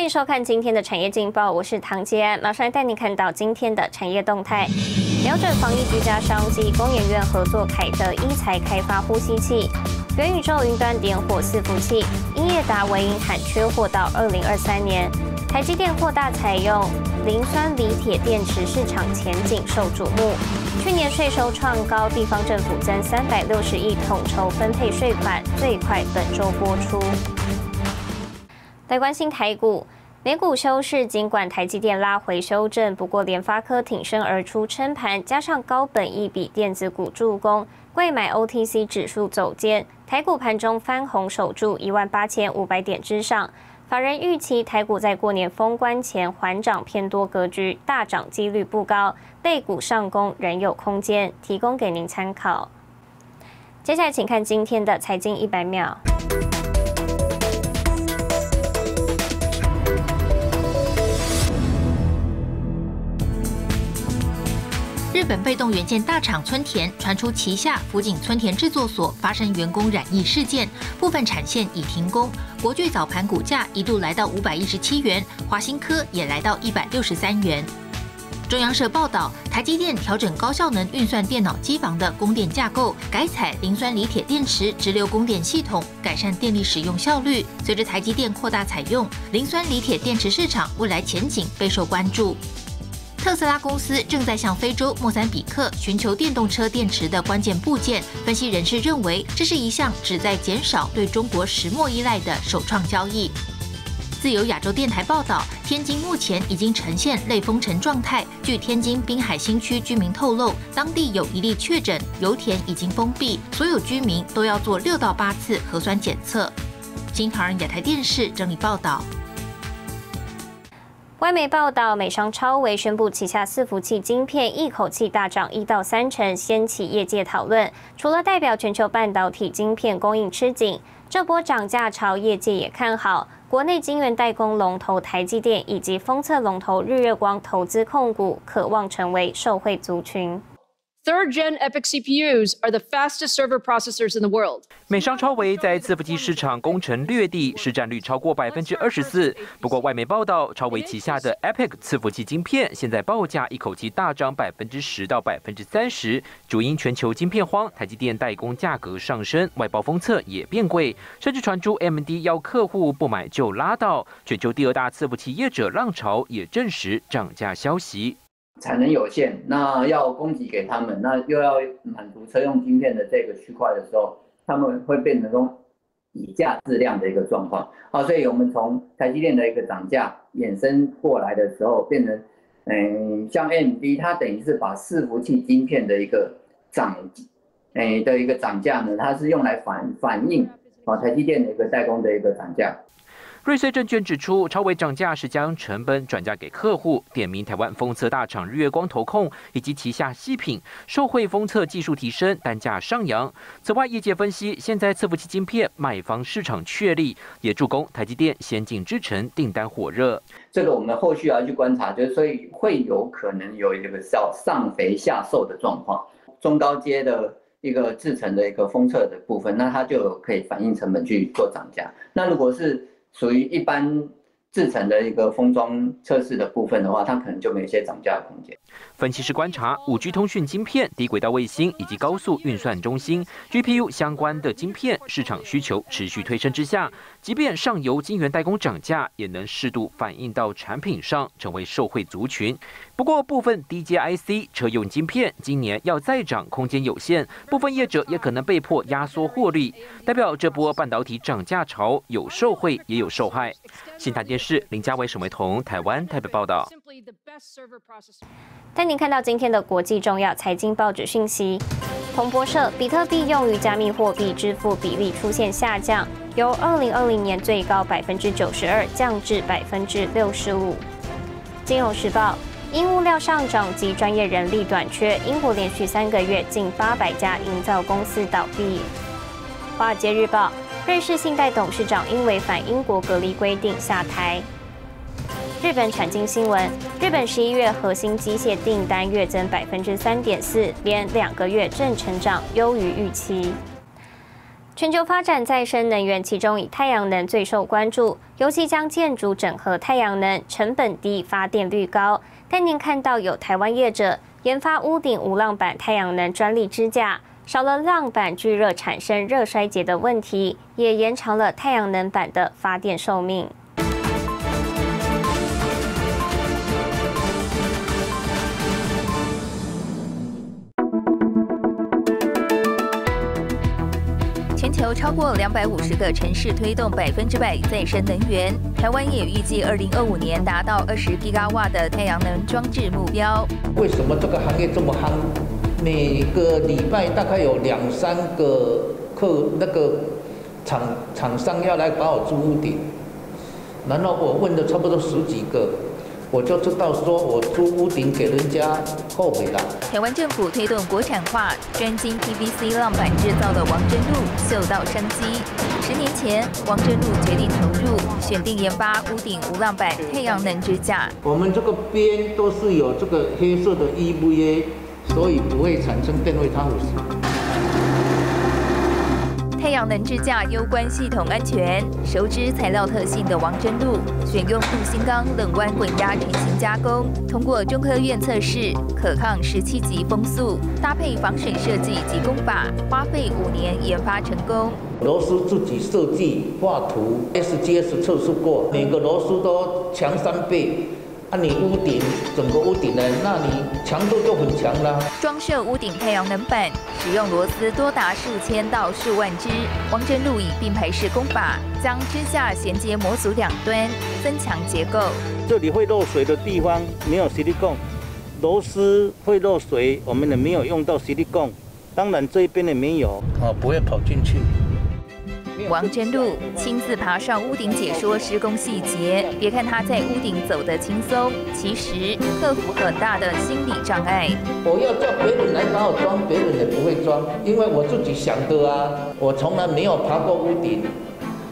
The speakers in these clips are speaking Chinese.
欢迎收看今天的产业劲报，我是唐杰安，马上带你看到今天的产业动态。瞄准防疫居家商机，工研院合作凯德一材开发呼吸器，元宇宙云端点火伺服器，英业达维英喊缺货到二零二三年。台积电扩大采用磷酸锂铁电池市场前景受瞩目。去年税收创高，地方政府增三百六十亿统筹分配税款，最快本周播出。来关心台股，美股休市，尽管台积电拉回修正，不过联发科挺身而出撑盘，加上高本一比电子股助攻，贵买 OTC 指数走坚，台股盘中翻红守住一万八千五百点之上。法人预期台股在过年封关前缓涨偏多格局，大涨几率不高，类股上攻仍有空间，提供给您参考。接下来请看今天的财经一百秒。日本被动元件大厂村田传出旗下福井村田制作所发生员工染疫事件，部分产线已停工。国巨早盘股价一度来到五百一十七元，华新科也来到一百六十三元。中央社报道，台积电调整高效能运算电脑机房的供电架构，改采磷酸锂铁电池直流供电系统，改善电力使用效率。随着台积电扩大采用磷酸锂铁电池市场，未来前景备受关注。特斯拉公司正在向非洲莫桑比克寻求电动车电池的关键部件。分析人士认为，这是一项旨在减少对中国石墨依赖的首创交易。自由亚洲电台报道，天津目前已经呈现类封城状态。据天津滨海新区居民透露，当地有一例确诊，油田已经封闭，所有居民都要做六到八次核酸检测。新唐人亚太电视整理报道。外媒报道，美商超维宣布旗下伺服器晶片一口气大涨一到三成，掀起业界讨论。除了代表全球半导体晶片供应吃紧，这波涨价潮业界也看好。国内晶圆代工龙头台积电以及封测龙头日月光投资控股，渴望成为受惠族群。Third gen EPIC CPUs are the fastest server processors in the world. 美商超维在伺服器市场攻城略地，市占率超过百分之二十四。不过外媒报道，超维旗下的 EPIC 伺服器晶片现在报价一口气大涨百分之十到百分之三十，主因全球晶片荒，台积电代工价格上升，外包封测也变贵，甚至传出 MD 要客户不买就拉倒。全球第二大伺服器业者浪潮也证实涨价消息。产能有限，那要供给给他们，那又要满足车用晶片的这个区块的时候，他们会变成说以价质量的一个状况。好，所以我们从台积电的一个涨价衍生过来的时候，变成，嗯，像 m d 它等于是把伺服器晶片的一个涨，哎的一个涨价呢，它是用来反反映啊台积电的一个代工的一个涨价。瑞穗证券指出，超微涨价是将成本转嫁给客户，点名台湾封测大厂日月光投控以及旗下细品，受惠封测技术提升，单价上扬。此外，业界分析，现在伺服器晶片卖方市场确立，也助攻台积电先进制程订单火热。这个我们后续要去观察，就是所以会有可能有一个叫上肥下瘦的状况，中高阶的一个制程的一个封测的部分，那它就可以反映成本去做涨价。那如果是属于一般制成的一个封装测试的部分的话，它可能就没有一些涨价的空间。分析师观察，五 G 通讯晶片、低轨道卫星以及高速运算中心 GPU 相关的晶片市场需求持续推升之下，即便上游晶圆代工涨价，也能适度反映到产品上，成为受惠族群。不过，部分低阶 IC 车用晶片今年要再涨空间有限，部分业者也可能被迫压缩获利，代表这波半导体涨价潮有受惠也有受害。新台电视林家伟、沈维彤，台湾台北报道。带您看到今天的国际重要财经报纸讯息。彭博社：比特币用于加密货币支付比例出现下降，由2020年最高百分之九十二降至百分之六十五。金融时报：因物料上涨及专业人力短缺，英国连续三个月近八百家营造公司倒闭。华尔街日报。瑞士信贷董事长因违反英国隔离规定下台。日本产经新闻：日本十一月核心机械订单月增百分之三点四，连两个月正成长，优于预期。全球发展再生能源，其中以太阳能最受关注，尤其将建筑整合太阳能，成本低，发电率高。但您看到有台湾业者研发屋顶无浪板太阳能专利支架，少了浪板聚热产生热衰竭的问题，也延长了太阳能板的发电寿命。超过两百五十个城市推动百分之百再生能源，台湾也预计二零二五年达到二十吉瓦的太阳能装置目标。为什么这个行业这么夯？每个礼拜大概有两三个客那个厂厂商要来把我租屋顶，然后我问的差不多十几个。我就知道，说我租屋顶给人家后悔了。台湾政府推动国产化，专精 PVC 浪板制造的王真路嗅到商机。十年前，王真路决定投入，选定研发屋顶无浪板太阳能支架。我们这个边都是有这个黑色的 EVA，所以不会产生电位差腐蚀。太阳能支架攸关系统安全，熟知材料特性的王真路选用镀锌钢冷弯滚压成型加工，通过中科院测试，可抗十七级风速，搭配防水设计及工法，花费五年研发成功。螺丝自己设计画图，SGS 测试过，每个螺丝都强三倍。那你屋顶整个屋顶呢？那你强度就很强了。装设屋顶太阳能板，使用螺丝多达数千到数万只。王真路以并排式工法，将支架衔接模组两端，增强结构。这里会漏水的地方没有吸力泵，螺丝会漏水，我们也没有用到吸力泵。当然这一边也没有，啊，不会跑进去。王真路亲自爬上屋顶解说施工细节，别看他在屋顶走得轻松，其实克服很大的心理障碍。我要叫别人来帮我装，别人也不会装，因为我自己想的啊。我从来没有爬过屋顶，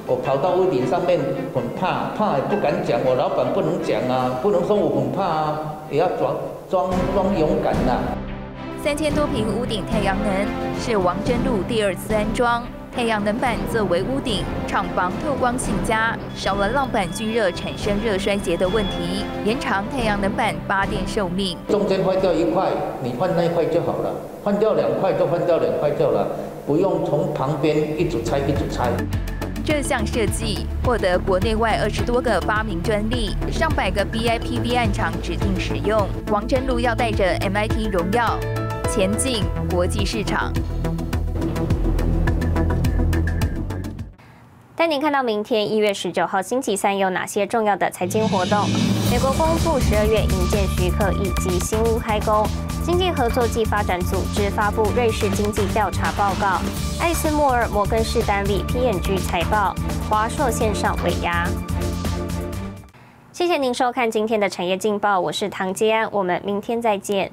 我跑到屋顶上面很怕，怕也不敢讲，我老板不能讲啊，不能说我很怕啊，也要装装装勇敢呐。三千多平屋顶太阳能是王真路第二次安装。太阳能板作为屋顶，厂房透光性佳，少了浪板聚热产生热衰竭的问题，延长太阳能板发电寿命。中间坏掉一块，你换那一块就好了；换掉两块，就换掉两块就了，不用从旁边一组拆一组拆。这项设计获得国内外二十多个发明专利，上百个 BIPV 案厂指定使用。王真路要带着 MIT 荣耀前进国际市场。带您看到明天一月十九号星期三有哪些重要的财经活动。美国公布十二月营建许可以及新屋开工。经济合作暨发展组织发布瑞士经济调查报告。艾斯莫尔摩根士丹利 P&G 财报。华硕线上尾牙。谢谢您收看今天的产业劲报，我是唐吉安，我们明天再见。